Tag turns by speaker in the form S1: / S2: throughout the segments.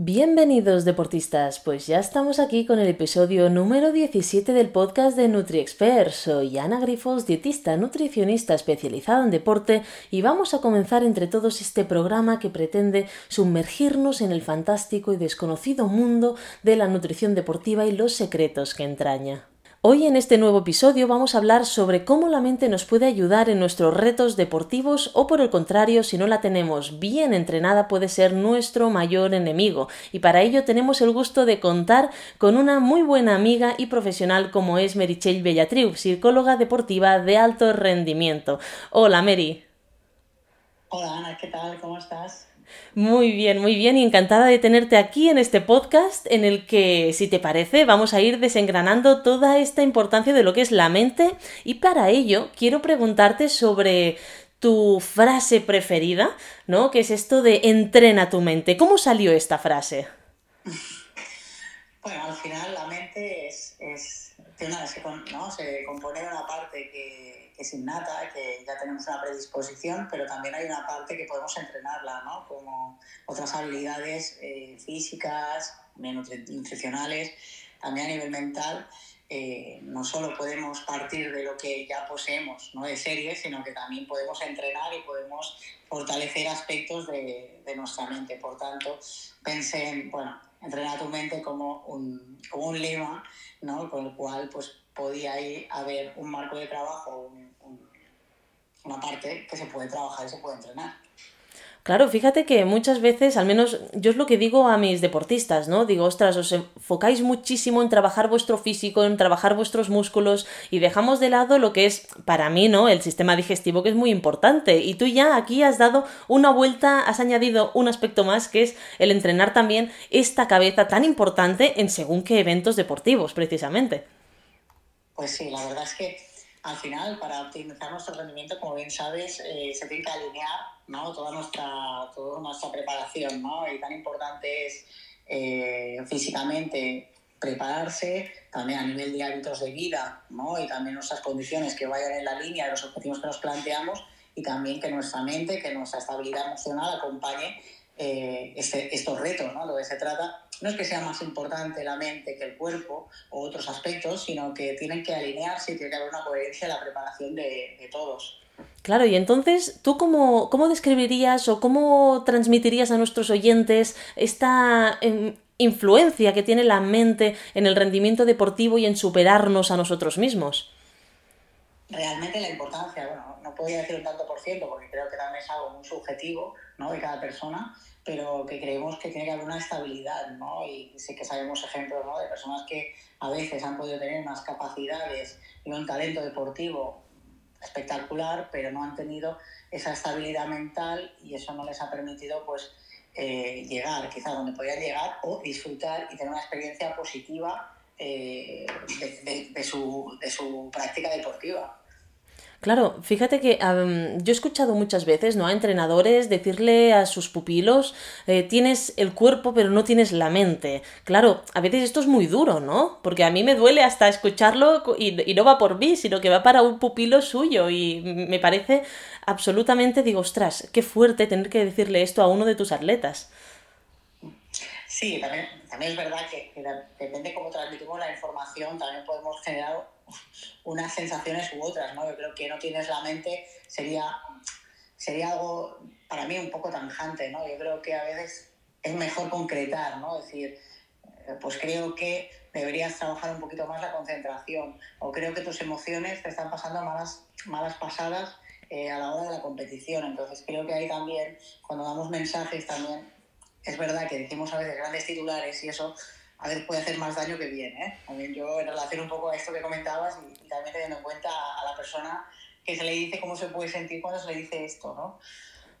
S1: Bienvenidos deportistas, pues ya estamos aquí con el episodio número 17 del podcast de NutriExpert. Soy Ana Grifos, dietista nutricionista especializada en deporte y vamos a comenzar entre todos este programa que pretende sumergirnos en el fantástico y desconocido mundo de la nutrición deportiva y los secretos que entraña. Hoy en este nuevo episodio vamos a hablar sobre cómo la mente nos puede ayudar en nuestros retos deportivos o por el contrario, si no la tenemos bien entrenada puede ser nuestro mayor enemigo. Y para ello tenemos el gusto de contar con una muy buena amiga y profesional como es Merichel Bellatriu, psicóloga deportiva de alto rendimiento. Hola Mary.
S2: Hola Ana, ¿qué tal? ¿Cómo estás?
S1: Muy bien, muy bien y encantada de tenerte aquí en este podcast en el que, si te parece, vamos a ir desengranando toda esta importancia de lo que es la mente y para ello quiero preguntarte sobre tu frase preferida, ¿no? Que es esto de entrena tu mente. ¿Cómo salió esta frase?
S2: Bueno, al final la mente es, se, compone de una parte que, es innata, que ya tenemos una predisposición, pero también hay una parte que podemos entrenarla, ¿no? Como otras habilidades eh, físicas, nutricionales, también a nivel mental. Eh, no solo podemos partir de lo que ya poseemos, no de series, sino que también podemos entrenar y podemos fortalecer aspectos de, de nuestra mente. Por tanto, pensé en, bueno, entrenar tu mente como un, como un lema, ¿no? con el cual pues, podía haber un marco de trabajo, una parte que se puede trabajar y se puede entrenar.
S1: Claro, fíjate que muchas veces, al menos yo es lo que digo a mis deportistas, ¿no? Digo, ostras, os enfocáis muchísimo en trabajar vuestro físico, en trabajar vuestros músculos y dejamos de lado lo que es, para mí, ¿no? El sistema digestivo que es muy importante. Y tú ya aquí has dado una vuelta, has añadido un aspecto más que es el entrenar también esta cabeza tan importante en según qué eventos deportivos, precisamente.
S2: Pues sí, la verdad es que al final, para optimizar nuestro rendimiento, como bien sabes, eh, se tiene que alinear ¿no? toda, nuestra, toda nuestra preparación. ¿no? Y tan importante es eh, físicamente prepararse, también a nivel de hábitos de vida ¿no? y también nuestras condiciones que vayan en la línea de los objetivos que nos planteamos y también que nuestra mente, que nuestra estabilidad emocional acompañe eh, este, estos retos. ¿no? Lo que se trata no es que sea más importante la mente que el cuerpo o otros aspectos, sino que tienen que alinearse y tiene que haber una coherencia en la preparación de, todos.
S1: Claro, y entonces, ¿tú cómo, cómo, describirías o cómo transmitirías a nuestros oyentes esta em, influencia que tiene la mente en el rendimiento deportivo y en superarnos a nosotros mismos?
S2: Realmente la importancia, bueno, no podría decir un tanto por ciento, porque creo que también es algo muy subjetivo ¿no? de cada persona, pero que creemos que tiene que haber una estabilidad, ¿no? Y sí que sabemos ejemplos. De personas que a veces han podido tener unas capacidades y un talento deportivo espectacular, pero no han tenido esa estabilidad mental y eso no les ha permitido, pues, eh, llegar quizás donde podían llegar o disfrutar y tener una experiencia positiva eh, de su práctica deportiva.
S1: Claro, fíjate que yo he escuchado muchas veces, ¿no? A entrenadores decirle a sus pupilos, eh, tienes el cuerpo pero no tienes la mente. Claro, a veces esto es muy duro, ¿no? Porque a mí me duele hasta escucharlo y, y no va por mí, sino que va para un pupilo suyo y me parece absolutamente, digo, ostras, qué fuerte tener que decirle esto a uno de tus atletas.
S2: Sí, también, también es verdad que, que depende cómo transmitimos la información, también podemos generar unas sensaciones u otras, ¿no? Yo creo que no tienes la mente sería, sería algo para mí un poco tanjante, ¿no? Yo creo que a veces es mejor concretar, ¿no? Es decir, eh, pues creo que deberías trabajar un poquito más la concentración o creo que tus emociones te están pasando malas, malas pasadas eh, a la hora de la competición. Entonces creo que ahí también, cuando damos mensajes también, es verdad que decimos a veces grandes titulares y eso a ver, puede hacer más daño que bien, ¿eh? También yo en relación un poco a esto que comentabas y, también teniendo en cuenta a, la persona que se le dice cómo se puede sentir cuando se le dice esto, ¿no?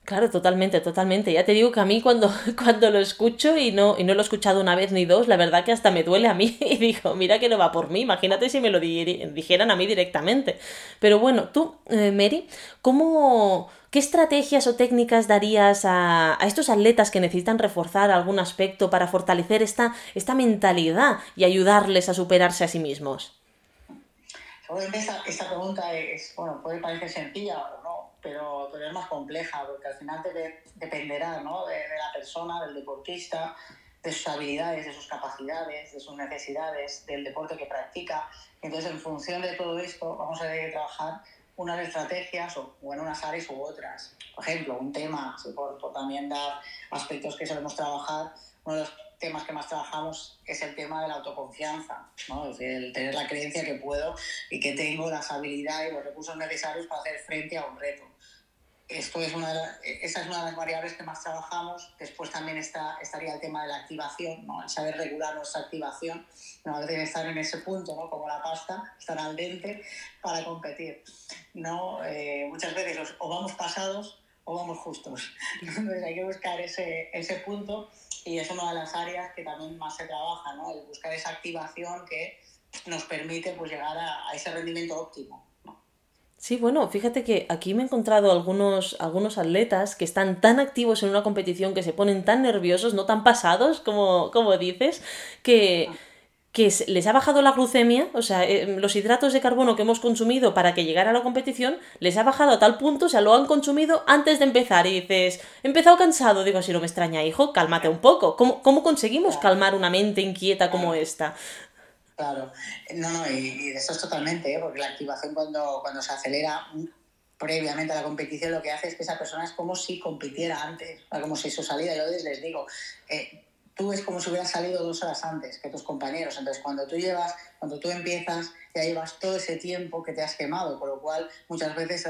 S1: Claro, totalmente, totalmente. Ya te digo que a mí cuando, cuando lo escucho y no, y no lo he escuchado una vez ni dos, la verdad que hasta me duele a mí y digo, mira que no va por mí, imagínate si me lo dijeran a mí directamente. Pero bueno, tú, eh, Mary, ¿cómo, ¿Qué estrategias o técnicas darías a, estos atletas que necesitan reforzar algún aspecto para fortalecer esta, esta mentalidad y ayudarles a superarse a sí mismos?
S2: Seguramente esta, pregunta es, bueno, puede parecer sencilla o pero, es más compleja, porque al final te dependerá ¿no? de, la persona, del deportista, de sus habilidades, de sus capacidades, de sus necesidades, del deporte que practica. Entonces, en función de todo esto, vamos a tener que trabajar unas estrategias o, en unas áreas u otras. Por ejemplo, un tema, por, por, también dar aspectos que solemos trabajar, uno de los temas que más trabajamos es el tema de la autoconfianza, ¿no? es el tener la creencia que puedo y que tengo las habilidades y los recursos necesarios para hacer frente a un reto esto es una de esa es una de las variables que más trabajamos. Después también está, estaría el tema de la activación, ¿no? el saber regular nuestra activación. No debe estar en ese punto, ¿no? como la pasta, estar al dente para competir. ¿no? Eh, muchas veces o vamos pasados o vamos justos. Entonces hay que buscar ese, ese punto y es una de las áreas que también más se trabaja, ¿no? el buscar esa activación que nos permite pues, llegar a, a ese rendimiento óptimo.
S1: Sí, bueno, fíjate que aquí me he encontrado algunos, algunos atletas que están tan activos en una competición, que se ponen tan nerviosos, no tan pasados, como, como dices, que, que les ha bajado la glucemia, o sea, eh, los hidratos de carbono que hemos consumido para que llegara a la competición, les ha bajado a tal punto, o sea, lo han consumido antes de empezar y dices, he empezado cansado, digo, si no me extraña, hijo, cálmate un poco. ¿Cómo, cómo conseguimos calmar una mente inquieta como esta?
S2: Claro, no, no, y, eso es totalmente, ¿eh? porque la activación cuando, cuando se acelera previamente a la competición lo que hace es que esa persona es como si compitiera antes, como si su salida, yo les digo, eh, tú es como si hubieras salido dos horas antes que tus compañeros, entonces cuando tú llevas, cuando tú empiezas, ya llevas todo ese tiempo que te has quemado, con lo cual muchas veces,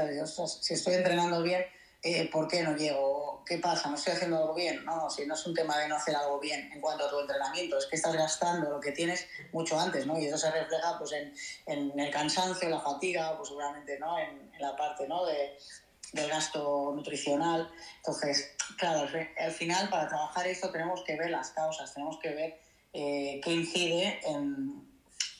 S2: si estoy entrenando bien, eh, ¿por qué no llego? ¿Qué pasa? ¿No estoy haciendo algo bien? No, si no es un tema de no hacer algo bien en cuanto a tu entrenamiento, es que estás gastando lo que tienes mucho antes, ¿no? Y eso se refleja pues, en, en el cansancio, la fatiga, pues seguramente, ¿no? En, en la parte, ¿no? De, del gasto nutricional. Entonces, claro, al final para trabajar esto tenemos que ver las causas, tenemos que ver eh, qué incide en,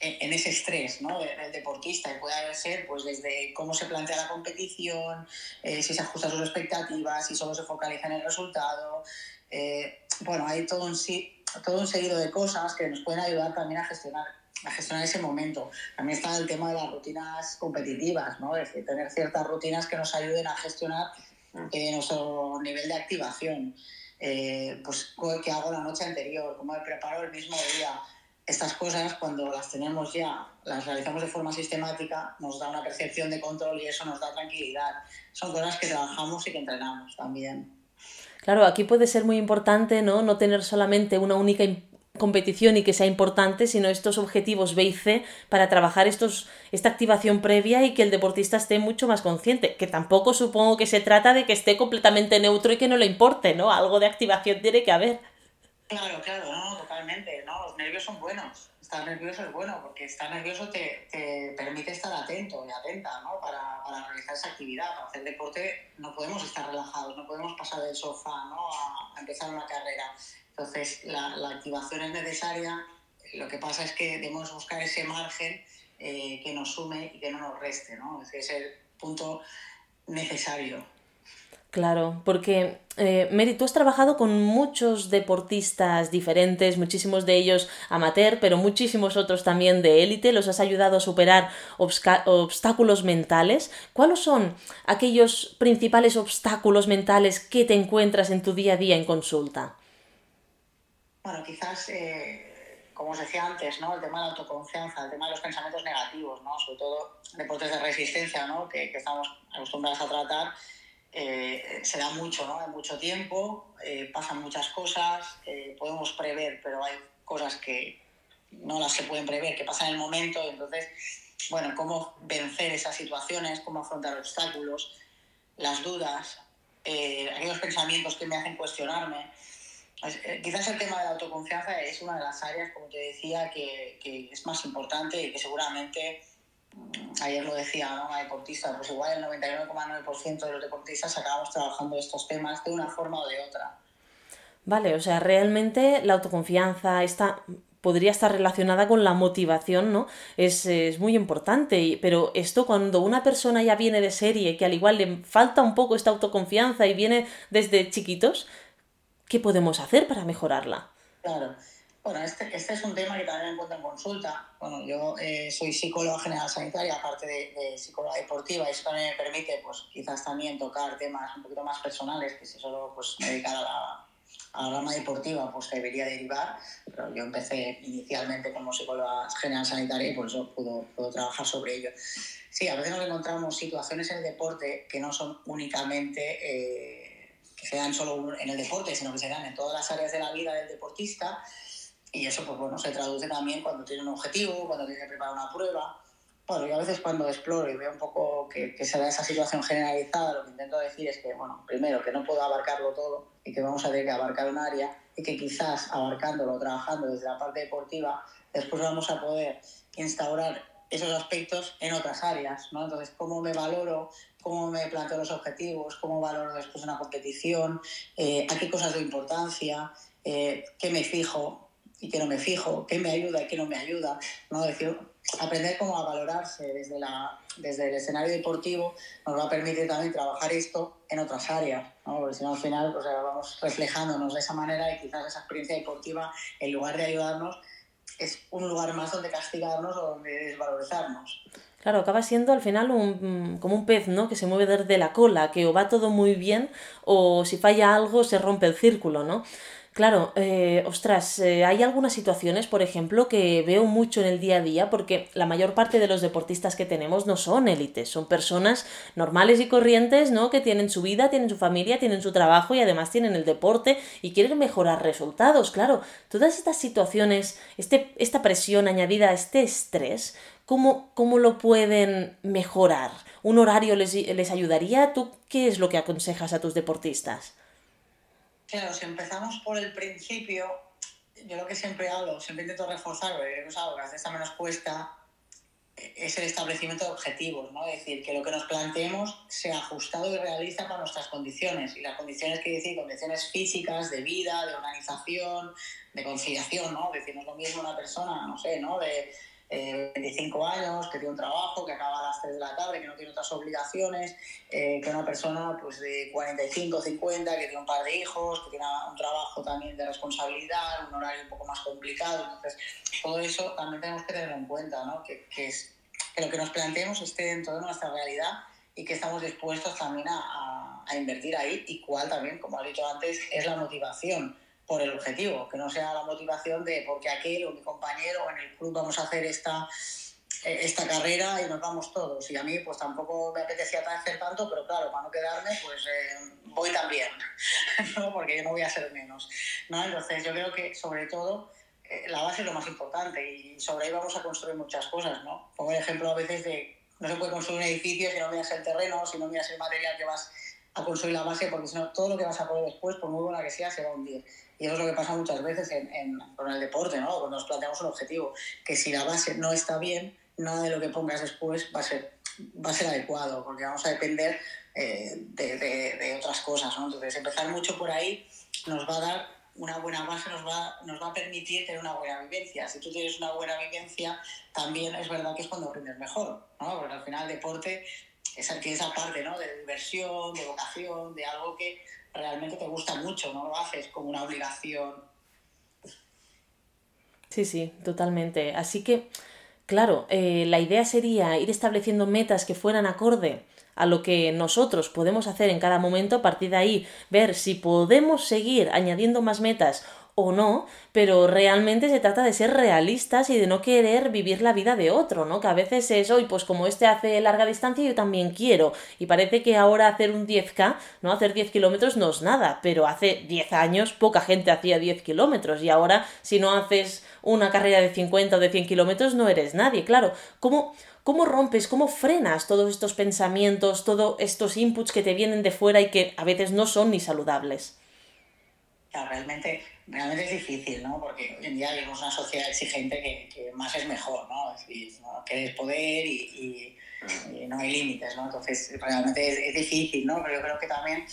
S2: ese estrés ¿no? del deportista, y puede ser pues, desde cómo se plantea la competición, eh, si se ajusta a sus expectativas, si solo se focaliza en el resultado. Eh, bueno, hay todo un, todo un seguido de cosas que nos pueden ayudar también a gestionar, a gestionar ese momento. También está el tema de las rutinas competitivas, ¿no? es decir, tener ciertas rutinas que nos ayuden a gestionar eh, nuestro nivel de activación. pues qué hago la noche anterior, cómo me preparo el mismo día, estas cosas, cuando las tenemos ya, las realizamos de forma sistemática, nos da una percepción de control y eso nos da tranquilidad. Son cosas que trabajamos y que entrenamos también.
S1: Claro, aquí puede ser muy importante ¿no? no tener solamente una única competición y que sea importante, sino estos objetivos B y C para trabajar estos, esta activación previa y que el deportista esté mucho más consciente, que tampoco supongo que se trata de que esté completamente neutro y que no le importe, ¿no? Algo de activación tiene que haber.
S2: Claro, claro, no, totalmente, ¿no? Los nervios son buenos. Estar nervioso es bueno porque estar nervioso te, te permite estar atento y atenta, ¿no? Para, para, realizar esa actividad, para hacer deporte no podemos estar relajados, no podemos pasar del sofá, ¿no? A, empezar una carrera. Entonces, la, la, activación es necesaria. Lo que pasa es que debemos buscar ese margen eh, que nos sume y que no nos reste, ¿no? Es el punto necesario.
S1: Claro, porque eh, Mary, tú has trabajado con muchos deportistas diferentes, muchísimos de ellos amateur, pero muchísimos otros también de élite, los has ayudado a superar obstáculos mentales. ¿Cuáles son aquellos principales obstáculos mentales que te encuentras en tu día a día en consulta?
S2: Bueno, quizás, eh, como os decía antes, ¿no? el tema de la autoconfianza, el tema de los pensamientos negativos, ¿no? sobre todo deportes de resistencia ¿no? que, que estamos acostumbrados a tratar eh, se da mucho, ¿no? Hay mucho tiempo, eh, pasan muchas cosas, eh, podemos prever, pero hay cosas que no las se pueden prever, que pasan en el momento, entonces, bueno, cómo vencer esas situaciones, cómo afrontar obstáculos, las dudas, aquellos pensamientos que me hacen cuestionarme. quizás el tema de la autoconfianza es una de las áreas, como te decía, que, que es más importante y que seguramente ayer lo decía ¿no? una deportista, pues igual el 99,9% de los deportistas acabamos trabajando estos temas de una forma o de otra.
S1: Vale, o sea, realmente la autoconfianza está podría estar relacionada con la motivación, ¿no? Es, es, muy importante, pero esto cuando una persona ya viene de serie, que al igual le falta un poco esta autoconfianza y viene desde chiquitos, ¿qué podemos hacer para mejorarla?
S2: Claro, bueno, este, este, es un tema que también encuentro en consulta. Bueno, yo eh, soy psicóloga general sanitaria, aparte de, psicóloga deportiva, y eso también me permite, pues, quizás también tocar temas un poquito más personales, que si solo pues, me dedicar a la, a la rama deportiva pues debería derivar, pero yo empecé inicialmente como psicóloga general sanitaria y por eso puedo, puedo trabajar sobre ello. Sí, a veces nos encontramos situaciones en el deporte que no son únicamente eh, que se dan solo en el deporte, sino que se dan en todas las áreas de la vida del deportista y eso pues bueno, se traduce también cuando tiene un objetivo, cuando tiene que preparar una prueba. Bueno, yo a veces cuando exploro y veo un poco que, que se da esa situación generalizada, lo que intento decir es que, bueno, primero, que no puedo abarcarlo todo y que vamos a tener que abarcar un área y que quizás abarcándolo, trabajando desde la parte deportiva, después vamos a poder instaurar esos aspectos en otras áreas, ¿no? Entonces, cómo me valoro, cómo me planteo los objetivos, cómo valoro después una competición, eh, a qué cosas doy importancia, eh, qué me fijo y qué no me fijo, qué me ayuda y qué no me ayuda, ¿no? decir, aprender cómo a valorarse desde, la, desde el escenario deportivo nos va a permitir también trabajar esto en otras áreas, ¿no? porque si no al final pues, vamos reflejándonos de esa manera y quizás esa experiencia deportiva, en lugar de ayudarnos, es un lugar más donde castigarnos o donde desvalorizarnos.
S1: Claro, acaba siendo al final un, como un pez, ¿no? Que se mueve desde la cola, que o va todo muy bien o si falla algo se rompe el círculo, ¿no? Claro, eh, ostras, eh, hay algunas situaciones, por ejemplo, que veo mucho en el día a día porque la mayor parte de los deportistas que tenemos no son élites, son personas normales y corrientes, ¿no? Que tienen su vida, tienen su familia, tienen su trabajo y además tienen el deporte y quieren mejorar resultados. Claro, todas estas situaciones, este, esta presión añadida este estrés, ¿cómo, cómo lo pueden mejorar? ¿Un horario les, les ayudaría? ¿Tú qué es lo que aconsejas a tus deportistas?
S2: Claro, si empezamos por el principio, yo lo que siempre hablo, siempre intento reforzar, porque es algo que a veces menos cuesta, es el establecimiento de objetivos, ¿no? Es decir, que lo que nos planteemos sea ajustado y realiza para nuestras condiciones. Y las condiciones que decir, condiciones físicas, de vida, de organización, de conciliación, ¿no? Decir, lo mismo una persona, no sé, ¿no? 25 eh, años, que tiene un trabajo, que acaba a las 3 de la tarde, que no tiene otras obligaciones, eh, que una persona pues, de 45, 50, que tiene un par de hijos, que tiene un trabajo también de responsabilidad, un horario un poco más complicado. Entonces, todo eso también tenemos que tenerlo en cuenta, ¿no? que, que, es, que lo que nos planteemos esté dentro de nuestra realidad y que estamos dispuestos también a, a, a invertir ahí y cuál también, como has dicho antes, es la motivación por el objetivo, que no sea la motivación de porque aquel o mi compañero en el club vamos a hacer esta, eh, esta carrera y nos vamos todos. Y a mí pues tampoco me apetecía hacer tanto, pero claro, para no quedarme pues eh, voy también, ¿no? porque yo no voy a ser menos. ¿no? Entonces yo creo que sobre todo eh, la base es lo más importante y sobre ahí vamos a construir muchas cosas. ¿no? Pongo el ejemplo a veces de no se puede construir un edificio si no miras el terreno, si no miras el material que vas a construir la base, porque si no todo lo que vas a poner después, por muy buena que sea, se va a hundir. Y eso es lo que pasa muchas veces en, con el deporte, ¿no? Cuando nos planteamos un objetivo, que si la base no está bien, nada de lo que pongas después va a ser, va a ser adecuado, porque vamos a depender eh, de, de, otras cosas, ¿no? Entonces, empezar mucho por ahí nos va a dar una buena base, nos va, nos va a permitir tener una buena vivencia. Si tú tienes una buena vivencia, también es verdad que es cuando aprendes mejor, ¿no? Porque al final el deporte es, tiene esa parte, ¿no? De diversión, de vocación, de algo que realmente te gusta mucho, no lo haces como una obligación.
S1: Sí, sí, totalmente. Así que, claro, eh, la idea sería ir estableciendo metas que fueran acorde a lo que nosotros podemos hacer en cada momento, a partir de ahí ver si podemos seguir añadiendo más metas o no, pero realmente se trata de ser realistas y de no querer vivir la vida de otro, ¿no? Que a veces es, hoy, pues como este hace larga distancia, yo también quiero. Y parece que ahora hacer un 10K, ¿no? Hacer 10 kilómetros no es nada, pero hace 10 años poca gente hacía 10 kilómetros y ahora si no haces una carrera de 50 o de 100 kilómetros no eres nadie, claro. ¿Cómo, ¿Cómo rompes, cómo frenas todos estos pensamientos, todos estos inputs que te vienen de fuera y que a veces no son ni saludables?
S2: realmente realmente es difícil, ¿no? Porque hoy en día vivimos una sociedad exigente que, que más es mejor, ¿no? Es decir, ¿no? que poder y, y, no hay límites, ¿no? Entonces, realmente es, es, difícil, ¿no? Pero yo creo que también,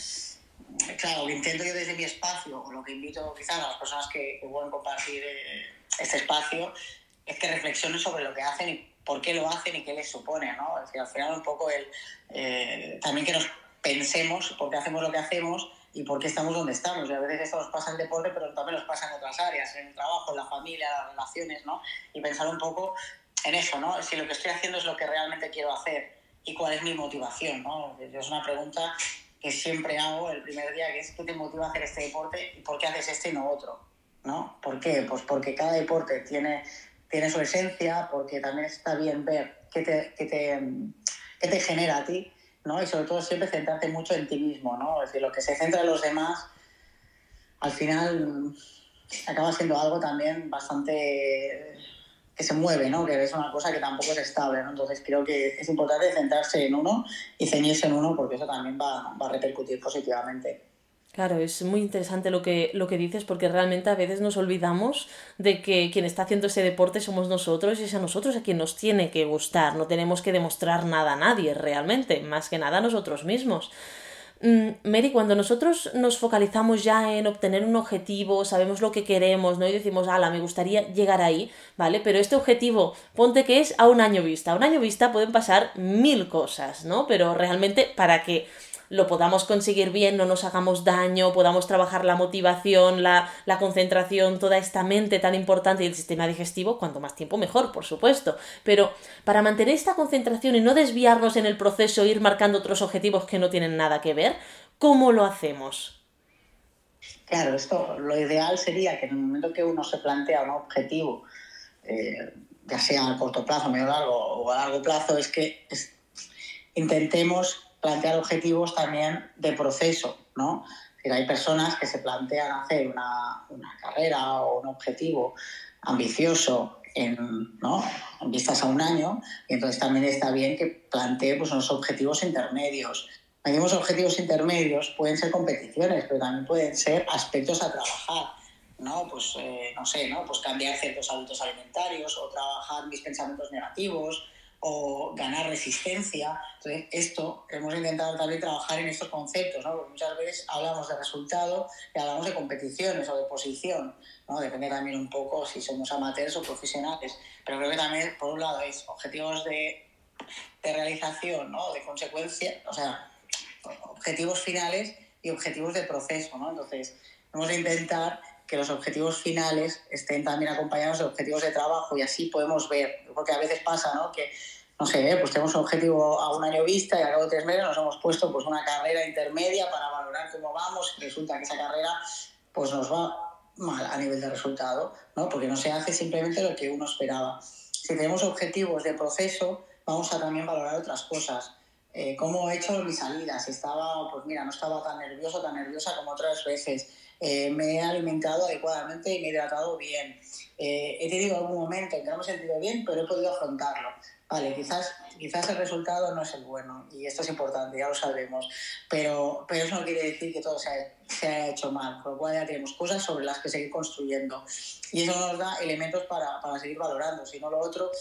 S2: claro, lo intento yo desde mi espacio, o lo que invito quizás a las personas que, que pueden compartir eh, este espacio, es que reflexionen sobre lo que hacen y por qué lo hacen y qué les supone, ¿no? Es decir, al final un poco el, eh, también que nos pensemos por qué hacemos lo que hacemos y por qué estamos donde estamos. Y a veces esto nos pasa en deporte, pero también nos pasa en otras áreas, en el trabajo, en la familia, las relaciones, ¿no? Y pensar un poco en eso, ¿no? Si lo que estoy haciendo es lo que realmente quiero hacer y cuál es mi motivación, ¿no? Es una pregunta que siempre hago el primer día, que es qué te motiva a hacer este deporte y por qué haces este y no otro. ¿no? ¿Por qué? Pues porque cada deporte tiene, tiene su esencia, porque también está bien ver qué te, qué te, qué te genera a ti, ¿no? Y sobre todo siempre centrarte mucho en ti mismo, ¿no? Es decir, lo que se centra en los demás, al final acaba siendo algo también bastante que se mueve, ¿no? Que es una cosa que tampoco es estable, ¿no? Entonces creo que es importante centrarse en uno y ceñirse en uno porque eso también va, va a repercutir positivamente.
S1: Claro, es muy interesante lo que, lo que dices porque realmente a veces nos olvidamos de que quien está haciendo ese deporte somos nosotros y es a nosotros a quien nos tiene que gustar. No tenemos que demostrar nada a nadie realmente, más que nada a nosotros mismos. Mm, Mary, cuando nosotros nos focalizamos ya en obtener un objetivo, sabemos lo que queremos, ¿no? Y decimos, ala, me gustaría llegar ahí, ¿vale? Pero este objetivo, ponte que es a un año vista. A un año vista pueden pasar mil cosas, ¿no? Pero realmente para que lo podamos conseguir bien, no nos hagamos daño, podamos trabajar la motivación, la, la, concentración, toda esta mente tan importante y el sistema digestivo, cuanto más tiempo mejor, por supuesto. Pero para mantener esta concentración y no desviarnos en el proceso, ir marcando otros objetivos que no tienen nada que ver, ¿cómo lo hacemos?
S2: Claro, esto lo ideal sería que en el momento que uno se plantea un objetivo, eh, ya sea a corto plazo, medio largo o a largo plazo, es que intentemos plantear objetivos también de proceso, ¿no? hay personas que se plantean hacer una, una carrera o un objetivo ambicioso en, ¿no? en vistas a un año, y entonces también está bien que plantee pues, unos objetivos intermedios. Tenemos objetivos intermedios, pueden ser competiciones, pero también pueden ser aspectos a trabajar. ¿no? Pues, eh, no sé, ¿no? Pues cambiar ciertos hábitos alimentarios o trabajar mis pensamientos negativos, o ganar resistencia. Entonces, esto hemos intentado también trabajar en estos conceptos, ¿no? Porque muchas veces hablamos de resultado y hablamos de competiciones o de posición, ¿no? Depende también un poco si somos amateurs o profesionales. Pero creo que también, por un lado, es objetivos de, de realización, ¿no? De consecuencia, o sea, objetivos finales y objetivos de proceso, ¿no? Entonces, hemos de intentar que los objetivos finales estén también acompañados de objetivos de trabajo y así podemos ver, porque a veces pasa, ¿no? Que no sé, pues tenemos un objetivo a un año vista y al cabo de tres meses nos hemos puesto pues una carrera intermedia para valorar cómo vamos y resulta que esa carrera pues nos va mal a nivel de resultado, ¿no? Porque no se hace simplemente lo que uno esperaba. Si tenemos objetivos de proceso, vamos a también valorar otras cosas. Eh, ¿Cómo he hecho mi salida? Si estaba, pues mira, no estaba tan nervioso, tan nerviosa como otras veces. Eh, me he alimentado adecuadamente y me he hidratado bien. Eh, he tenido algún momento en que no me he sentido bien, pero he podido afrontarlo. Vale, quizás, quizás el resultado no es el bueno y esto es importante, ya lo sabemos, pero, pero eso no quiere decir que todo se, se haya hecho mal, con lo cual ya tenemos cosas sobre las que seguir construyendo y eso nos da elementos para, para seguir valorando, si no lo otro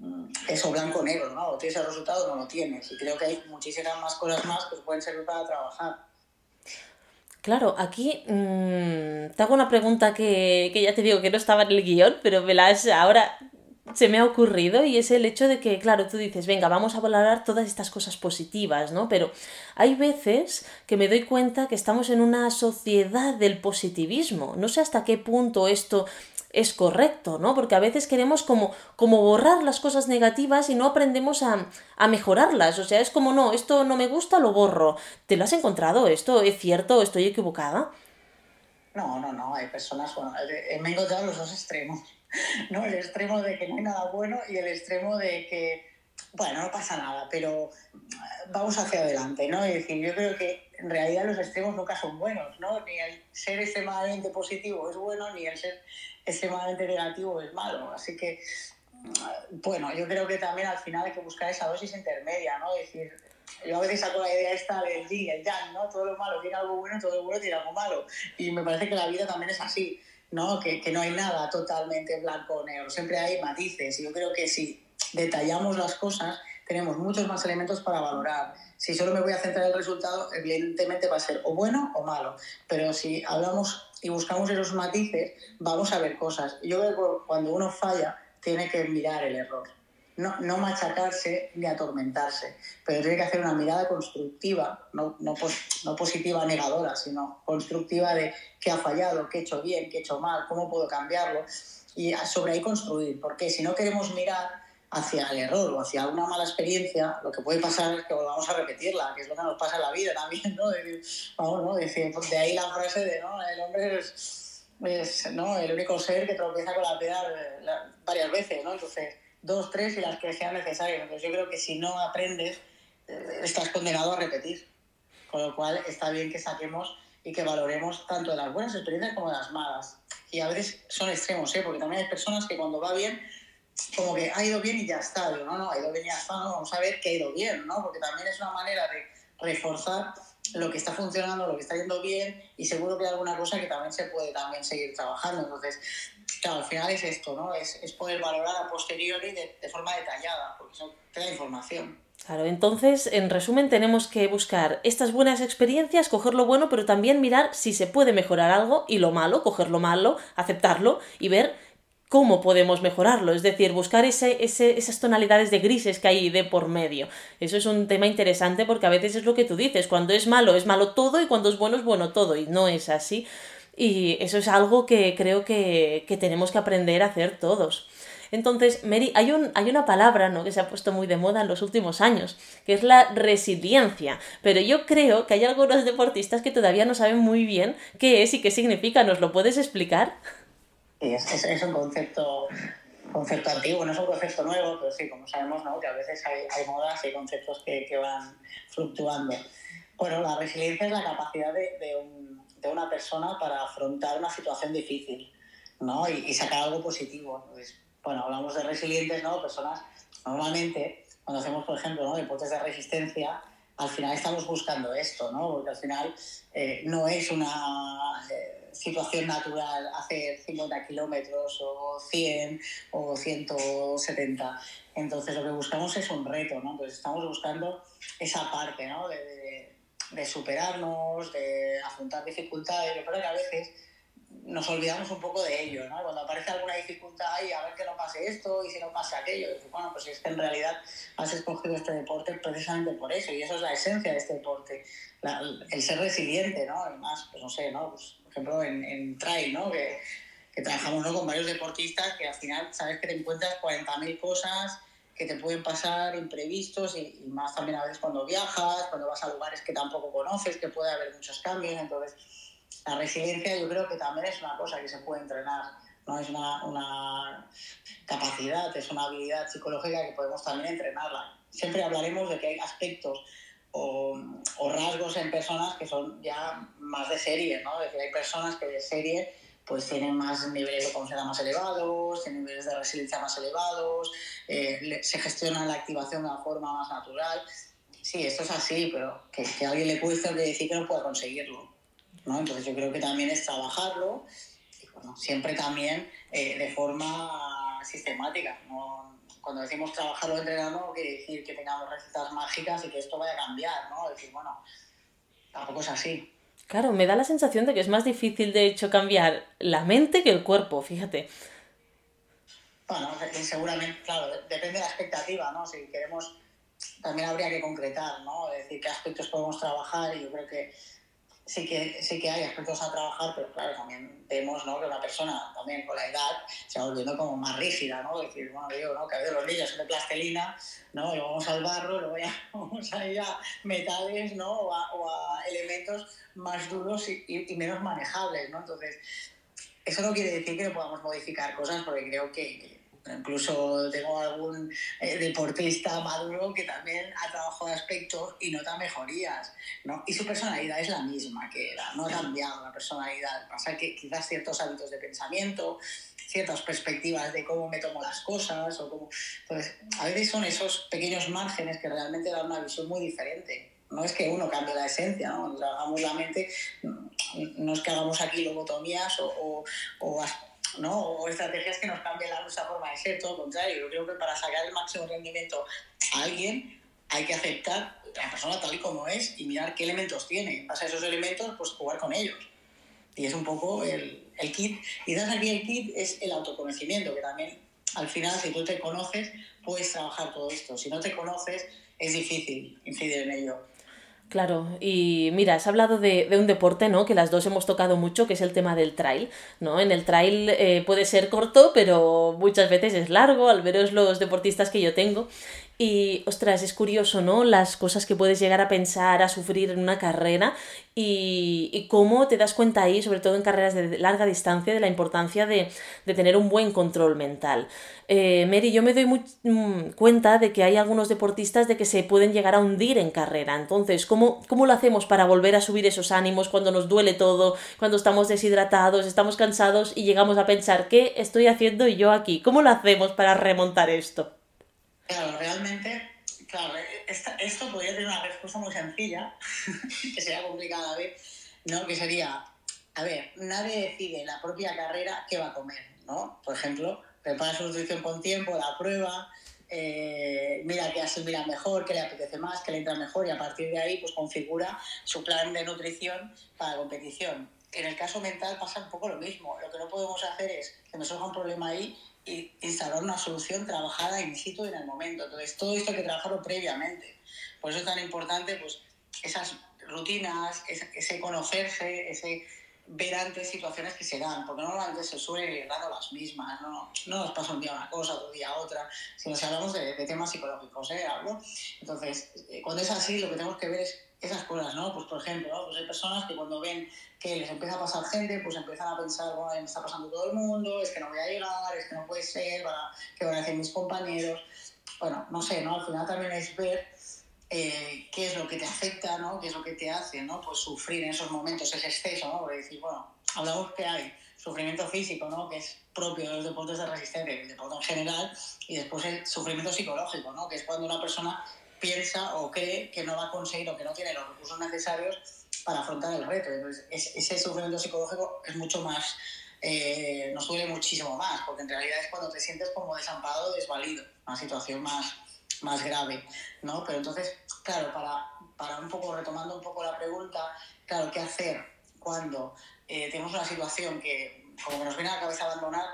S2: mm, eso blanco negro, ¿no? O tienes el resultado o no lo tienes y creo que hay muchísimas más cosas más que pueden servir para trabajar.
S1: Claro, aquí mmm, te hago una pregunta que, que, ya te digo que no estaba en el guion, pero me la has ahora se me ha ocurrido y es el hecho de que, claro, tú dices, venga, vamos a valorar todas estas cosas positivas, ¿no? Pero hay veces que me doy cuenta que estamos en una sociedad del positivismo. No sé hasta qué punto esto es correcto, ¿no? Porque a veces queremos como, como borrar las cosas negativas y no aprendemos a, a mejorarlas. O sea, es como, no, esto no me gusta, lo borro. ¿Te lo has encontrado? ¿Esto es cierto? ¿Estoy equivocada?
S2: No, no, no. Hay personas, bueno, me he encontrado los dos extremos. ¿no? El extremo de que no hay nada bueno y el extremo de que, bueno, no pasa nada, pero vamos hacia adelante, ¿no? Es decir, yo creo que en realidad los extremos nunca son buenos, ¿no? Ni el ser extremadamente positivo es bueno, ni el ser extremadamente negativo es malo. Así que, bueno, yo creo que también al final hay que buscar esa dosis intermedia, ¿no? Es decir, yo a veces saco la idea esta del yin, el yang, ¿no? Todo lo malo tiene algo bueno, todo lo bueno tiene algo malo. Y me parece que la vida también es así. ¿No? Que, que, no hay nada totalmente blanco o negro, siempre hay matices. Y yo creo que si detallamos las cosas, tenemos muchos más elementos para valorar. Si solo me voy a centrar en el resultado, evidentemente va a ser o bueno o malo. Pero si hablamos y buscamos esos matices, vamos a ver cosas. Yo creo que cuando uno falla, tiene que mirar el error no, machacarse ni atormentarse, pero tiene que hacer una mirada constructiva, no, positiva negadora, sino constructiva de qué ha fallado, qué he hecho bien, qué he hecho mal, cómo puedo cambiarlo, y sobre ahí construir, porque si no queremos mirar hacia el error o hacia una mala experiencia, lo que puede pasar es que volvamos a repetirla, que es lo que nos pasa en la vida también, ¿no? De, de ahí la frase de, ¿no? El hombre es, el único ser que tropieza con la piedra eh, varias veces, ¿no? Entonces, dos, tres y las que sean necesarias. Entonces, yo creo que si no aprendes, eh, estás condenado a repetir. Con lo cual, está bien que saquemos y que valoremos tanto de las buenas experiencias como de las malas. Y a veces son extremos, ¿eh? porque también hay personas que cuando va bien como que ha ido bien y ya está. no, no, ha ido bien y ya está, no, vamos a ver que ha ido bien, ¿no? Porque también es una manera de reforzar lo que está funcionando, lo que está yendo bien y seguro que hay alguna cosa que también se puede también seguir trabajando. Entonces, claro, al final es esto, ¿no? Es, poder valorar a posteriori de, forma detallada, porque eso te da información.
S1: Claro, entonces, en resumen, tenemos que buscar estas buenas experiencias, coger lo bueno, pero también mirar si se puede mejorar algo y lo malo, coger lo malo, aceptarlo y ver cómo podemos mejorarlo, es decir, buscar ese, esas tonalidades de grises que hay de por medio. Eso es un tema interesante porque a veces es lo que tú dices, cuando es malo es malo todo y cuando es bueno es bueno todo y no es así. Y eso es algo que creo que, que tenemos que aprender a hacer todos. Entonces, Mary, hay, un, hay una palabra ¿no? que se ha puesto muy de moda en los últimos años, que es la resiliencia. Pero yo creo que hay algunos deportistas que todavía no saben muy bien qué es y qué significa. ¿Nos lo puedes explicar?
S2: Sí, es, es, un concepto, concepto antiguo, no es un concepto nuevo, pero sí, como sabemos, ¿no? que a veces hay, hay modas y conceptos que, que, van fluctuando. Bueno, la resiliencia es la capacidad de, de, un, de una persona para afrontar una situación difícil ¿no? y, y sacar algo positivo. Entonces, bueno, hablamos de resilientes, ¿no? Personas, normalmente, cuando hacemos, por ejemplo, ¿no? deportes de resistencia, al final estamos buscando esto, ¿no? Porque al final eh, no es una eh, situación natural hacer 50 kilómetros o 100 o 170. Entonces lo que buscamos es un reto, ¿no? Entonces estamos buscando esa parte, ¿no? De, de, superarnos, de afrontar dificultades. Yo creo que a veces nos olvidamos un poco de ello, ¿no? Cuando aparece alguna dificultad, y a ver que no pase esto y si no pasa aquello, bueno, pues es que en realidad has escogido este deporte precisamente por eso, y eso es la esencia de este deporte, el ser resiliente, ¿no? Además, pues no sé, ¿no? Pues, por ejemplo, en, en trail, ¿no? Que, que trabajamos ¿no? con varios deportistas que al final sabes que te encuentras 40.000 cosas que te pueden pasar imprevistos y, y, más también a veces cuando viajas, cuando vas a lugares que tampoco conoces, que puede haber muchos cambios, entonces la resiliencia yo creo que también es una cosa que se puede entrenar, no es una, una capacidad, es una habilidad psicológica que podemos también entrenarla. Siempre hablaremos de que hay aspectos o, o, rasgos en personas que son ya más de serie, ¿no? Es decir, hay personas que de serie pues tienen más niveles de confianza más elevados, tienen niveles de resiliencia más elevados, eh, se gestiona la activación de una forma más natural. Sí, esto es así, pero que, que a alguien le cueste decir que no puede conseguirlo. ¿no? Entonces yo creo que también es trabajarlo y bueno, siempre también eh, de forma sistemática. ¿no? Cuando decimos trabajarlo entrenando no quiere decir que tengamos recetas mágicas y que esto vaya a cambiar, ¿no? decir, bueno, tampoco es así.
S1: Claro, me da la sensación de que es más difícil de hecho cambiar la mente que el cuerpo, fíjate.
S2: Bueno, seguramente, claro, depende de la expectativa, ¿no? Si queremos, también habría que concretar, ¿no? decir, qué aspectos podemos trabajar y yo creo que sí que, sí que hay aspectos a trabajar, pero claro, también vemos ¿no? que una persona también con la edad se va volviendo como más rígida, ¿no? Es decir, bueno, digo, ¿no? Que a veces los niños son de plastelina, ¿no? Luego vamos al barro, luego ya vamos a ir a metales, ¿no? O a, o a elementos más duros y, y, y, menos manejables, ¿no? Entonces, eso no quiere decir que no podamos modificar cosas, porque creo que Incluso tengo algún eh, deportista maduro que también ha trabajado aspectos y nota mejorías, ¿no? Y su personalidad es la misma que era, no ha cambiado la personalidad. Pasa que quizás ciertos hábitos de pensamiento, ciertas perspectivas de cómo me tomo las cosas, o cómo... Entonces, a veces son esos pequeños márgenes que realmente dan una visión muy diferente. No es que uno cambie la esencia, ¿no? hagamos la mente, no es que hagamos aquí lobotomías o, o, o ¿no? o estrategias que nos cambien la, nuestra forma de ser, todo lo contrario. Yo creo que para sacar el máximo rendimiento a alguien hay que aceptar la persona tal y como es y mirar qué elementos tiene. Pasa esos elementos, pues jugar con ellos. Y es un poco el, el kit. Das aquí el kit es el autoconocimiento, que también al final, si tú te conoces, puedes trabajar todo esto. Si no te conoces, es difícil incidir en ello.
S1: Claro, y mira, has hablado de, un deporte, ¿no? Que las dos hemos tocado mucho, que es el tema del trail, ¿no? En el trail eh, puede ser corto, pero muchas veces es largo, al veros los deportistas que yo tengo. Y, ostras, es curioso, ¿no? Las cosas que puedes llegar a pensar, a sufrir en una carrera y, cómo te das cuenta ahí, sobre todo en carreras de larga distancia, de la importancia de, tener un buen control mental. Eh, Mary, yo me doy mm, cuenta de que hay algunos deportistas de que se pueden llegar a hundir en carrera. Entonces, ¿cómo, ¿cómo lo hacemos para volver a subir esos ánimos cuando nos duele todo, cuando estamos deshidratados, estamos cansados y llegamos a pensar, ¿qué estoy haciendo yo aquí? ¿Cómo lo hacemos para remontar esto?
S2: Claro, realmente, claro, esto podría tener una respuesta muy sencilla, que sería complicada a ver, ¿no? Que sería, a ver, nadie decide la propia carrera qué va a comer, ¿no? Por ejemplo, prepara su nutrición con tiempo, la prueba, eh, mira qué mira mejor, qué le apetece más, qué le entra mejor y a partir de ahí pues configura su plan de nutrición para competición. En el caso mental pasa un poco lo mismo. Lo que no podemos hacer es que nos surja un problema ahí y instalar una solución trabajada in situ en el momento. Entonces, todo esto hay que trabajarlo previamente. Por eso es tan importante pues, esas rutinas, ese, conocerse, ese ver antes situaciones que se dan, porque normalmente se suele ir dando las mismas, no, no nos pasa un día una cosa, otro día otra, sino si hablamos de, temas psicológicos, ¿eh? Hablo. Entonces, eh, cuando es así, lo que tenemos que ver es esas cosas, ¿no? Pues por ejemplo, pues hay personas que cuando ven que les empieza a pasar gente, pues empiezan a pensar, bueno, me está pasando todo el mundo, es que no voy a llegar, es que no puede ser, ¿qué van a decir mis compañeros? Bueno, no sé, ¿no? Al final también es ver eh, qué es lo que te afecta, ¿no? Qué es lo que te hace, ¿no? Pues sufrir en esos momentos ese exceso, ¿no? Porque decir, bueno, hablamos que hay sufrimiento físico, ¿no? Que es propio de los deportes de resistencia, el deporte en general, y después el sufrimiento psicológico, ¿no? Que es cuando una persona piensa o cree que no va a conseguir o que no tiene los recursos necesarios para afrontar el reto. Entonces, ese sufrimiento psicológico es mucho más, eh, nos duele muchísimo más, porque en realidad es cuando te sientes como desamparado, desvalido, una situación más, más grave, ¿no? Pero entonces, claro, para, para un poco, retomando un poco la pregunta, claro, ¿qué hacer cuando eh, tenemos una situación que, como que nos viene a la cabeza abandonar,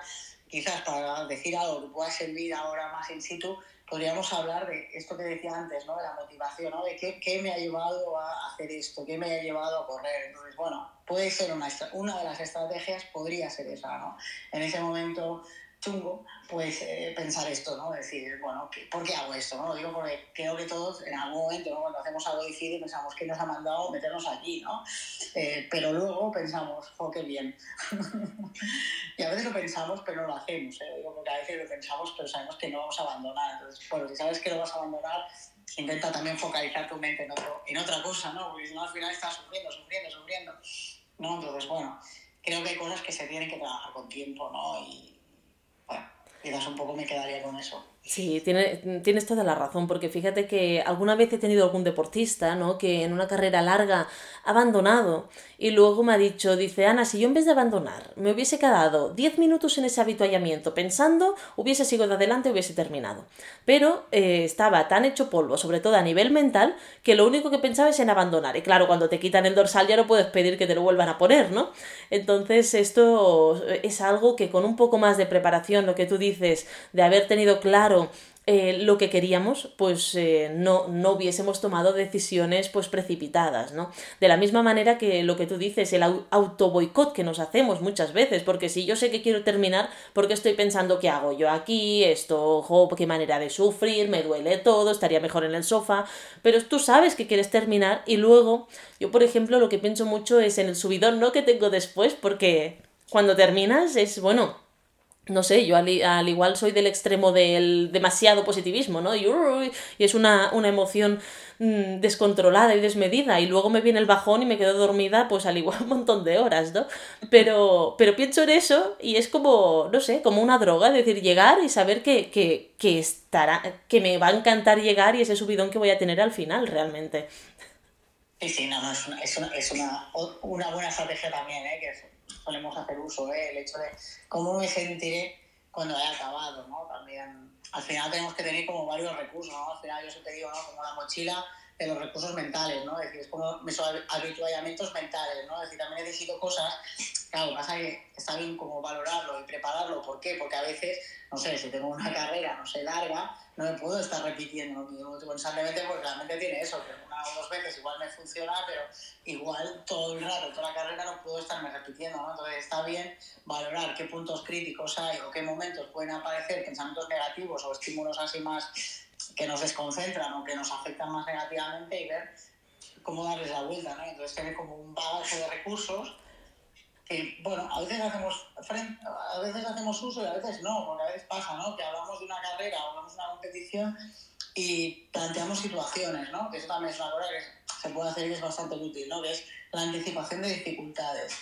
S2: quizás para decir algo que pueda servir ahora más in situ, podríamos hablar de esto que decía antes, ¿no? de la motivación, ¿no? de qué, qué, me ha llevado a hacer esto, qué me ha llevado a correr. Entonces, bueno, puede ser una, una de las estrategias, podría ser esa, ¿no? En ese momento chungo, pues eh, pensar esto, ¿no? Decir, bueno, ¿por qué hago esto? ¿no? Lo digo porque creo que todos en algún momento, ¿no? cuando hacemos algo difícil, pensamos que nos ha mandado meternos aquí, ¿no? Eh, pero luego pensamos, oh, qué bien. y a veces lo pensamos, pero no lo hacemos, ¿eh? Digo porque a veces lo pensamos, pero sabemos que no vamos a abandonar. Entonces, bueno, si sabes que lo vas a abandonar, intenta también focalizar tu mente en otra cosa, ¿no? Porque si no, al final estás sufriendo, sufriendo, sufriendo. ¿no? Entonces, bueno, creo que hay cosas que se tienen que trabajar con tiempo, ¿no? Y, bueno, quizás un poco me quedaría con eso.
S1: Sí, tiene, tienes toda la razón, porque fíjate que alguna vez he tenido algún deportista, ¿no? Que en una carrera larga ha abandonado y luego me ha dicho, dice, Ana, si yo en vez de abandonar me hubiese quedado 10 minutos en ese habituallamiento pensando, hubiese sido de adelante, hubiese terminado. Pero eh, estaba tan hecho polvo, sobre todo a nivel mental, que lo único que pensaba es en abandonar. Y claro, cuando te quitan el dorsal ya no puedes pedir que te lo vuelvan a poner, ¿no? Entonces esto es algo que con un poco más de preparación, lo que tú dices, de haber tenido claro eh, lo que queríamos, pues eh, no, no hubiésemos tomado decisiones pues precipitadas, ¿no? De la misma manera que lo que tú dices, el auto boicot que nos hacemos muchas veces, porque si yo sé que quiero terminar, porque estoy pensando qué hago yo aquí, esto, ojo, qué manera de sufrir, me duele todo, estaría mejor en el sofá, pero tú sabes que quieres terminar y luego, yo por ejemplo lo que pienso mucho es en el subidón, ¿no? Que tengo después, porque cuando terminas es, bueno, no sé, yo al, igual soy del extremo del demasiado positivismo, ¿no? Y, es una, emoción mm, descontrolada y desmedida y luego me viene el bajón y me quedo dormida pues al igual un montón de horas, ¿no? Pero, pero pienso en eso y es como, no sé, como una droga, es decir, llegar y saber que, que, estará, que me va a encantar llegar y ese subidón que voy a tener al final realmente.
S2: Sí, sí, no, es una, es una, una, una buena estrategia también, ¿eh? Que solemos hacer uso, ¿eh? el hecho de cómo me sentiré cuando haya acabado, ¿no? También, al final tenemos que tener como varios recursos, ¿no? Al final yo siempre digo, ¿no? Como la mochila, de los recursos mentales, ¿no? Es decir, es como mis habituallamientos mentales, ¿no? Es decir, también necesito cosas, claro, pasa que está bien como valorarlo y prepararlo, ¿por qué? Porque a veces, no sé, si tengo una carrera, no sé, larga, no me puedo estar repitiendo constantemente porque realmente tiene eso, que una o dos veces igual me funciona, pero igual todo el rato, toda la carrera no puedo estarme repitiendo, ¿no? Entonces está bien valorar qué puntos críticos hay o qué momentos pueden aparecer pensamientos negativos o estímulos así más que nos desconcentran o que nos afectan más negativamente y ver cómo darles la vuelta, ¿no? Entonces tener como un bagaje de recursos que, bueno, a veces hacemos a veces hacemos uso y a veces no, porque a veces pasa, ¿no? Que hablamos de una carrera o hablamos de una competición y planteamos situaciones, ¿no? Que eso también es una cosa que se puede hacer y es bastante útil, ¿no? Que es la anticipación de dificultades.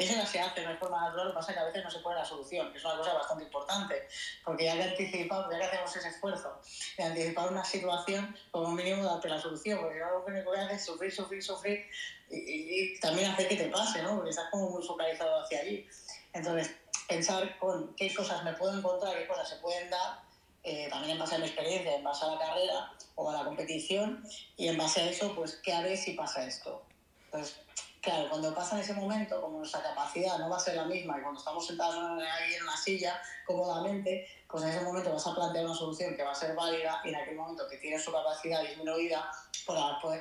S2: Eso ya se hace, no es forma natural, lo que pasa es que a veces no se pone la solución, que es una cosa bastante importante, porque ya que anticipamos, ya que hacemos ese esfuerzo de anticipar una situación, como mínimo darte la solución, porque lo único que haces es sufrir, sufrir, sufrir, y, también hacer que te pase, ¿no? Porque estás como muy focalizado hacia allí. Entonces, pensar con qué cosas me puedo encontrar, qué cosas se pueden dar, eh, también en base a mi experiencia, en base a la carrera o a la competición, y en base a eso, pues, ¿qué haré si pasa esto? Entonces, claro, cuando pasa en ese momento, como nuestra capacidad no va a ser la misma y cuando estamos sentados ahí en una silla cómodamente, pues en ese momento vas a plantear una solución que va a ser válida y en aquel momento que tienes su capacidad disminuida, pues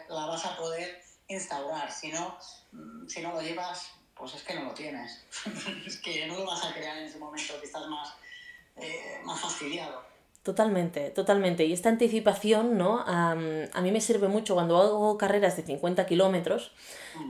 S2: la, vas a poder instaurar. Si no, mm, si no lo llevas, pues es que no lo tienes. es que no lo vas a crear en ese momento que estás más, eh, más fastidiado.
S1: Totalmente, totalmente. Y esta anticipación, ¿no? a mí me sirve mucho cuando hago carreras de 50 kilómetros.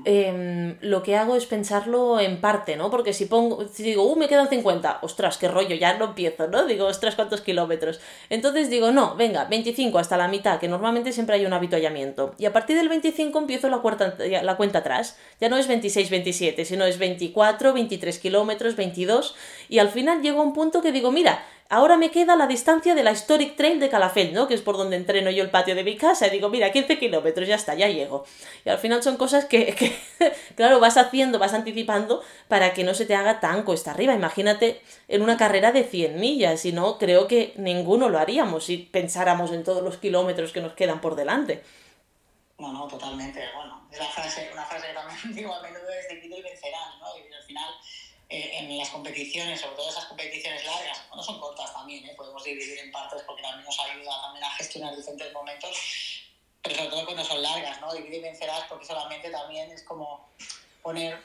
S1: Em, lo que hago es pensarlo en parte, ¿no? Porque si pongo, si digo, uh, me quedan 50, ostras, qué rollo, ya no empiezo, ¿no? Digo, ostras, cuántos kilómetros. Entonces digo, no, venga, 25 hasta la mitad, que normalmente siempre hay un habituallamiento. Y a partir del 25 empiezo la, cuarta, la cuenta atrás. Ya no es 26, 27, sino es 24, 23 kilómetros, 22. Y al final llego a un punto que digo, mira, Ahora me queda la distancia de la Historic Trail de Calafell, ¿no? Que es por donde entreno yo el patio de mi casa. Y digo, mira, 15 kilómetros, ya está, ya llego. Y al final son cosas que, claro, vas haciendo, vas anticipando para que no se te haga tan cuesta arriba. Imagínate en una carrera de 100 millas, si no, creo que ninguno lo haríamos si pensáramos en todos los kilómetros que nos quedan por delante.
S2: No, no, totalmente. Bueno, es la frase, una frase que también digo a menudo es de y vencerás, ¿no? Y al final en las competiciones, sobre todo esas competiciones largas, no son cortas también, ¿eh? podemos dividir en partes porque también nos ayuda también a gestionar diferentes momentos, pero sobre todo cuando son largas, ¿no? Divide y vencerás porque solamente también es como poner,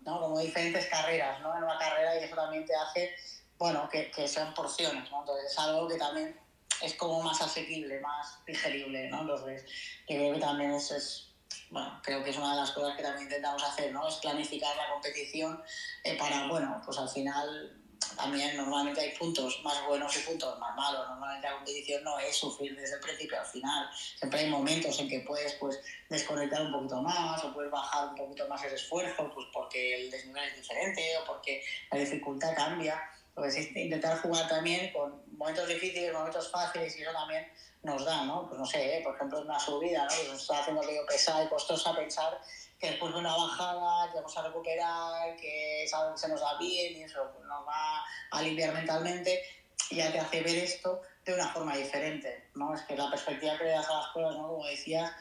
S2: ¿no? Como diferentes carreras, ¿no? En una carrera y eso también te hace, bueno, que, que sean porciones, ¿no? Entonces es algo que también es como más asequible, más digerible, ¿no? Entonces, yo creo que también eso es bueno, creo que es una de las cosas que también intentamos hacer, ¿no? Es planificar la competición eh, para, bueno, pues al final también normalmente hay puntos más buenos y puntos más malos. Normalmente la competición no es sufrir desde el principio al final. Siempre hay momentos en que puedes pues, desconectar un poquito más o puedes bajar un poquito más el esfuerzo pues, porque el desnivel es diferente o porque la dificultad cambia. Entonces, intentar jugar también con momentos difíciles, momentos fáciles y eso también nos da, ¿no? Pues no sé, ¿eh? por ejemplo, una subida, ¿no? Pues nos está haciendo medio pesada y costosa pensar que después de una bajada que vamos a recuperar, que se nos da bien y eso pues nos va a aliviar mentalmente y ya te hace ver esto de una forma diferente, ¿no? Es que la perspectiva que le das a las cosas, ¿no? Como decías,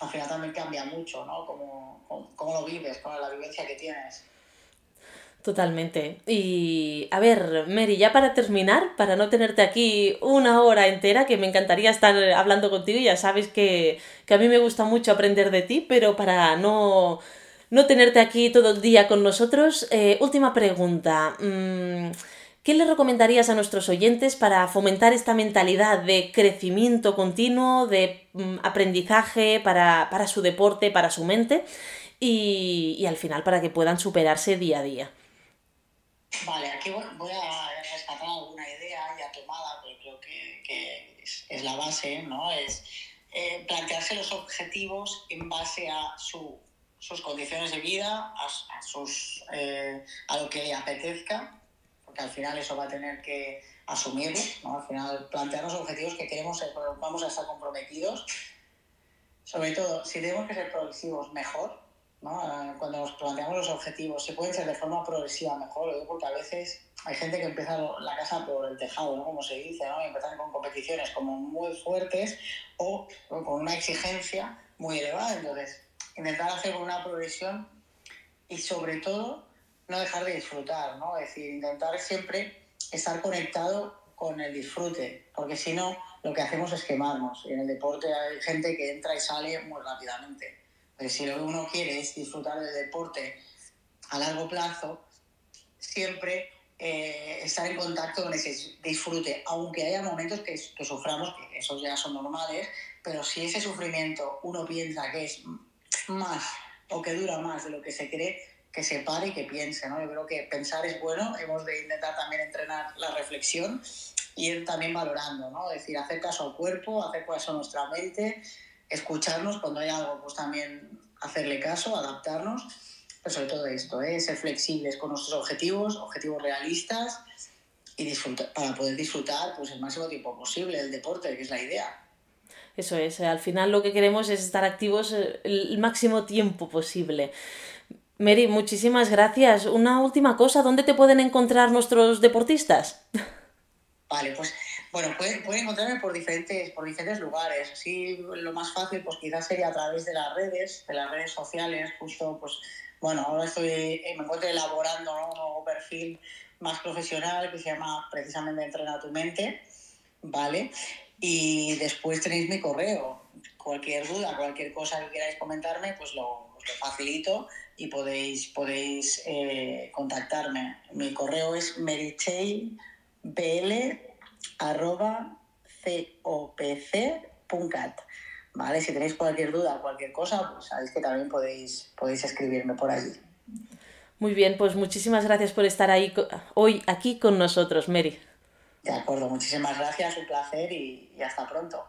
S2: al final también cambia mucho, ¿no? Cómo, cómo lo vives, con la vivencia que tienes.
S1: Totalmente. Y a ver, Mary, ya para terminar, para no tenerte aquí una hora entera, que me encantaría estar hablando contigo, ya sabes que, a mí me gusta mucho aprender de ti, pero para no, no tenerte aquí todo el día con nosotros, eh, última pregunta. Mm, ¿Qué le recomendarías a nuestros oyentes para fomentar esta mentalidad de crecimiento continuo, de mm, aprendizaje para, para, su deporte, para su mente y, y al final para que puedan superarse día a día?
S2: Vale, aquí voy a rescatar alguna idea ya tomada, pero creo que, es, la base, ¿no? Es eh, plantearse los objetivos en base a su, sus condiciones de vida, a, sus, eh, a lo que le apetezca, porque al final eso va a tener que asumirlo, ¿no? Al final plantearnos objetivos que queremos, vamos a estar comprometidos. Sobre todo, si tenemos que ser progresivos, mejor, Cuando nos planteamos los objetivos, se pueden ser de forma progresiva mejor, porque a veces hay gente que empieza la casa por el tejado, ¿no? como se dice, ¿no? y empiezan con competiciones como muy fuertes o, con una exigencia muy elevada. Entonces, intentar hacer una progresión y sobre todo no dejar de disfrutar, ¿no? es decir, intentar siempre estar conectado con el disfrute, porque si no, lo que hacemos es quemarnos. Y en el deporte hay gente que entra y sale muy rápidamente. Pero si lo que uno quiere es disfrutar del deporte a largo plazo, siempre eh, estar en contacto con ese disfrute, aunque haya momentos que, que, suframos, que esos ya son normales, pero si ese sufrimiento uno piensa que es más o que dura más de lo que se cree, que se pare y que piense, ¿no? Yo creo que pensar es bueno, hemos de intentar también entrenar la reflexión y ir también valorando, ¿no? Es decir, hacer caso al cuerpo, hacer caso a nuestra mente, escucharnos cuando hay algo, pues también hacerle caso, adaptarnos, pero sobre todo esto, ¿eh? ser flexibles con nuestros objetivos, objetivos realistas y disfrutar, para poder disfrutar pues, el máximo tiempo posible del deporte, que es la idea.
S1: Eso es, al final lo que queremos es estar activos el máximo tiempo posible. Mary, muchísimas gracias. Una última cosa, ¿dónde te pueden encontrar nuestros deportistas?
S2: Vale, pues bueno, pueden, encontrarme por diferentes, por diferentes lugares. Así lo más fácil pues quizás sería a través de las redes, de las redes sociales, justo pues bueno, ahora estoy, eh, me encuentro elaborando un nuevo perfil más profesional que se llama precisamente Entrena tu mente, ¿vale? Y después tenéis mi correo. Cualquier duda, cualquier cosa que queráis comentarme, pues lo, os lo facilito y podéis, podéis eh, contactarme. Mi correo es merichail.bl.copc.cat. ¿Vale? Si tenéis cualquier duda, cualquier cosa, pues sabéis que también podéis, podéis escribirme por allí.
S1: Muy bien, pues muchísimas gracias por estar ahí hoy aquí con nosotros, Mary.
S2: De acuerdo, muchísimas gracias, un placer y hasta pronto.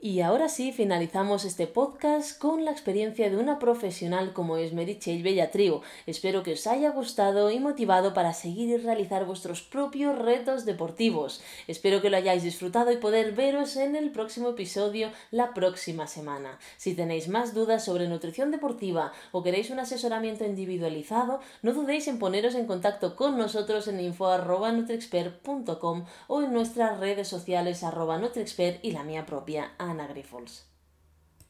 S1: Y ahora sí, finalizamos este podcast con la experiencia de una profesional como es Meritxell Bellatriu. Espero que os haya gustado y motivado para seguir y realizar vuestros propios retos deportivos. Espero que lo hayáis disfrutado y poder veros en el próximo episodio la próxima semana. Si tenéis más dudas sobre nutrición deportiva o queréis un asesoramiento individualizado, no dudéis en poneros en contacto con nosotros en info.nutriexpert.com o en nuestras redes sociales arroba y la mía propia Ana Grifols.